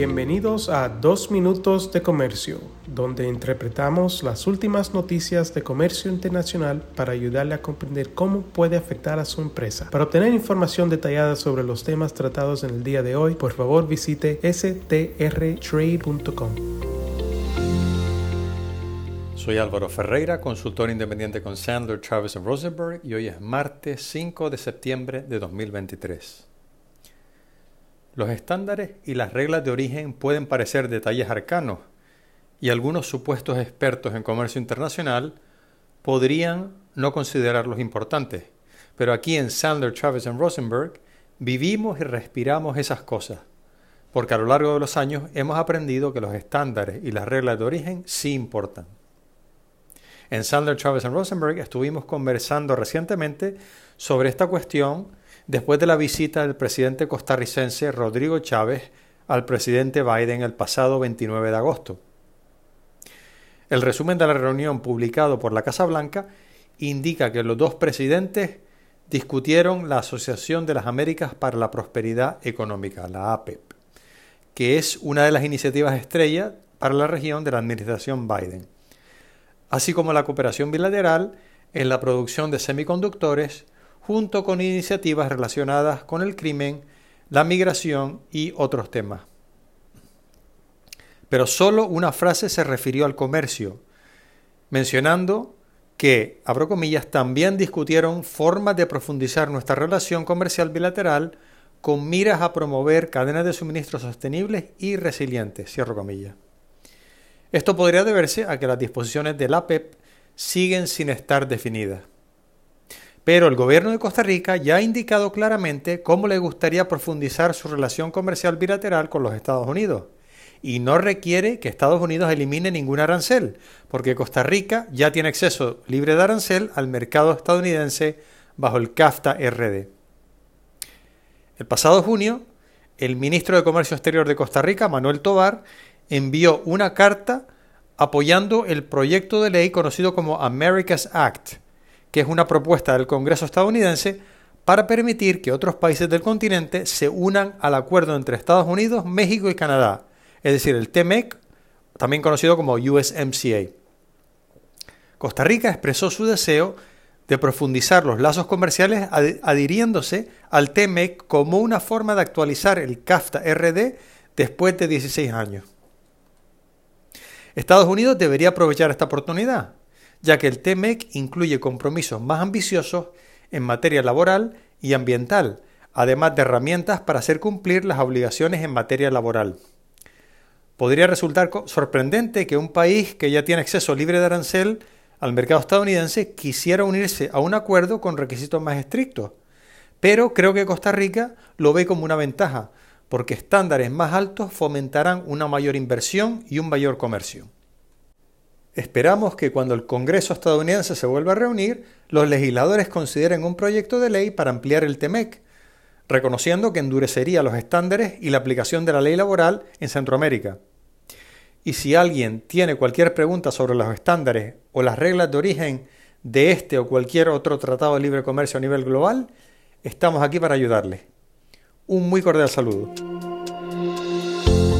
Bienvenidos a Dos Minutos de Comercio, donde interpretamos las últimas noticias de comercio internacional para ayudarle a comprender cómo puede afectar a su empresa. Para obtener información detallada sobre los temas tratados en el día de hoy, por favor visite strtrade.com. Soy Álvaro Ferreira, consultor independiente con Sandler, Travis Rosenberg y hoy es martes 5 de septiembre de 2023. Los estándares y las reglas de origen pueden parecer detalles arcanos y algunos supuestos expertos en comercio internacional podrían no considerarlos importantes, pero aquí en Sandler, Travis Rosenberg vivimos y respiramos esas cosas, porque a lo largo de los años hemos aprendido que los estándares y las reglas de origen sí importan. En Sandler, Travis Rosenberg estuvimos conversando recientemente sobre esta cuestión después de la visita del presidente costarricense Rodrigo Chávez al presidente Biden el pasado 29 de agosto. El resumen de la reunión publicado por la Casa Blanca indica que los dos presidentes discutieron la Asociación de las Américas para la Prosperidad Económica, la APEP, que es una de las iniciativas estrella para la región de la administración Biden así como la cooperación bilateral en la producción de semiconductores, junto con iniciativas relacionadas con el crimen, la migración y otros temas. Pero solo una frase se refirió al comercio, mencionando que, abro comillas, también discutieron formas de profundizar nuestra relación comercial bilateral con miras a promover cadenas de suministro sostenibles y resilientes. Esto podría deberse a que las disposiciones de la PEP siguen sin estar definidas. Pero el gobierno de Costa Rica ya ha indicado claramente cómo le gustaría profundizar su relación comercial bilateral con los Estados Unidos. Y no requiere que Estados Unidos elimine ningún arancel, porque Costa Rica ya tiene acceso libre de arancel al mercado estadounidense bajo el CAFTA RD. El pasado junio, el ministro de Comercio Exterior de Costa Rica, Manuel Tobar, envió una carta apoyando el proyecto de ley conocido como America's Act, que es una propuesta del Congreso estadounidense para permitir que otros países del continente se unan al acuerdo entre Estados Unidos, México y Canadá, es decir, el TMEC, también conocido como USMCA. Costa Rica expresó su deseo de profundizar los lazos comerciales adhiriéndose al TMEC como una forma de actualizar el CAFTA RD después de 16 años. Estados Unidos debería aprovechar esta oportunidad, ya que el TMEC incluye compromisos más ambiciosos en materia laboral y ambiental, además de herramientas para hacer cumplir las obligaciones en materia laboral. Podría resultar sorprendente que un país que ya tiene acceso libre de arancel al mercado estadounidense quisiera unirse a un acuerdo con requisitos más estrictos, pero creo que Costa Rica lo ve como una ventaja, porque estándares más altos fomentarán una mayor inversión y un mayor comercio. Esperamos que cuando el Congreso estadounidense se vuelva a reunir, los legisladores consideren un proyecto de ley para ampliar el TEMEC, reconociendo que endurecería los estándares y la aplicación de la ley laboral en Centroamérica. Y si alguien tiene cualquier pregunta sobre los estándares o las reglas de origen de este o cualquier otro tratado de libre comercio a nivel global, estamos aquí para ayudarle. Un muy cordial saludo.